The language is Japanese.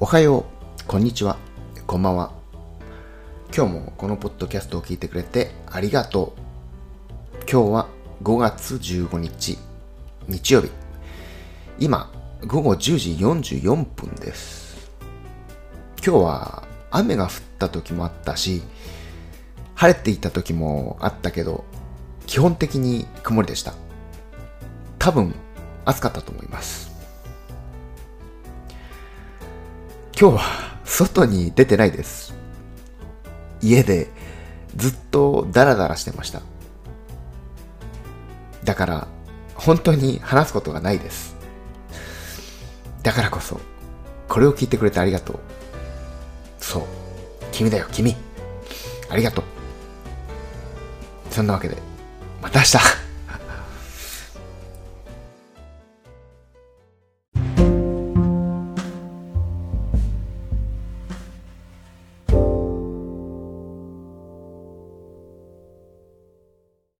おはよう、こんにちは、こんばんは。今日もこのポッドキャストを聞いてくれてありがとう。今日は5月15日、日曜日。今、午後10時44分です。今日は雨が降った時もあったし、晴れていた時もあったけど、基本的に曇りでした。多分、暑かったと思います。今日は外に出てないです。家でずっとダラダラしてました。だから、本当に話すことがないです。だからこそ、これを聞いてくれてありがとう。そう。君だよ、君。ありがとう。そんなわけで、また明日